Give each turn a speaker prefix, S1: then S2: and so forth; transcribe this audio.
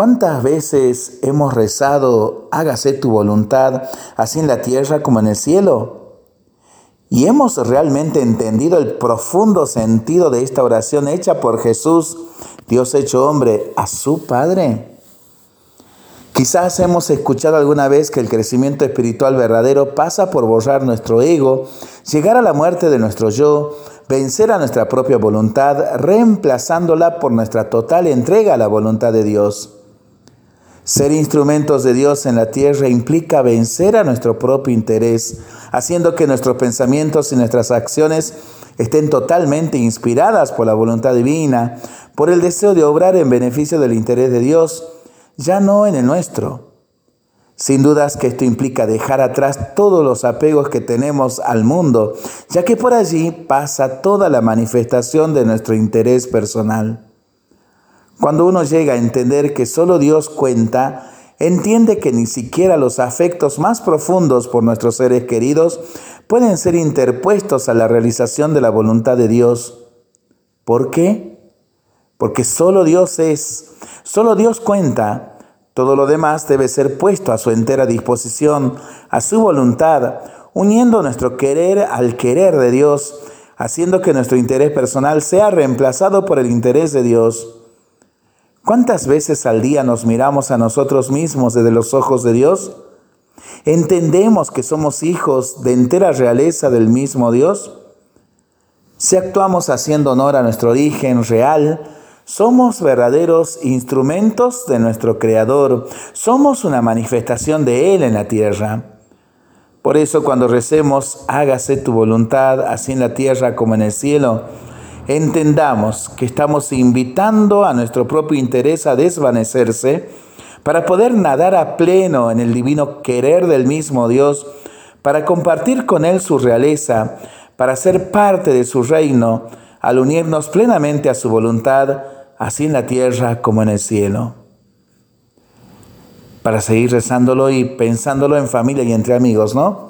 S1: ¿Cuántas veces hemos rezado, hágase tu voluntad, así en la tierra como en el cielo? ¿Y hemos realmente entendido el profundo sentido de esta oración hecha por Jesús, Dios hecho hombre, a su Padre? Quizás hemos escuchado alguna vez que el crecimiento espiritual verdadero pasa por borrar nuestro ego, llegar a la muerte de nuestro yo, vencer a nuestra propia voluntad, reemplazándola por nuestra total entrega a la voluntad de Dios. Ser instrumentos de Dios en la tierra implica vencer a nuestro propio interés, haciendo que nuestros pensamientos y nuestras acciones estén totalmente inspiradas por la voluntad divina, por el deseo de obrar en beneficio del interés de Dios, ya no en el nuestro. Sin dudas que esto implica dejar atrás todos los apegos que tenemos al mundo, ya que por allí pasa toda la manifestación de nuestro interés personal. Cuando uno llega a entender que solo Dios cuenta, entiende que ni siquiera los afectos más profundos por nuestros seres queridos pueden ser interpuestos a la realización de la voluntad de Dios. ¿Por qué? Porque solo Dios es, solo Dios cuenta. Todo lo demás debe ser puesto a su entera disposición, a su voluntad, uniendo nuestro querer al querer de Dios, haciendo que nuestro interés personal sea reemplazado por el interés de Dios. ¿Cuántas veces al día nos miramos a nosotros mismos desde los ojos de Dios? ¿Entendemos que somos hijos de entera realeza del mismo Dios? Si actuamos haciendo honor a nuestro origen real, somos verdaderos instrumentos de nuestro Creador, somos una manifestación de Él en la tierra. Por eso cuando recemos, hágase tu voluntad, así en la tierra como en el cielo, entendamos que estamos invitando a nuestro propio interés a desvanecerse para poder nadar a pleno en el divino querer del mismo Dios, para compartir con Él su realeza, para ser parte de su reino, al unirnos plenamente a su voluntad, así en la tierra como en el cielo. Para seguir rezándolo y pensándolo en familia y entre amigos, ¿no?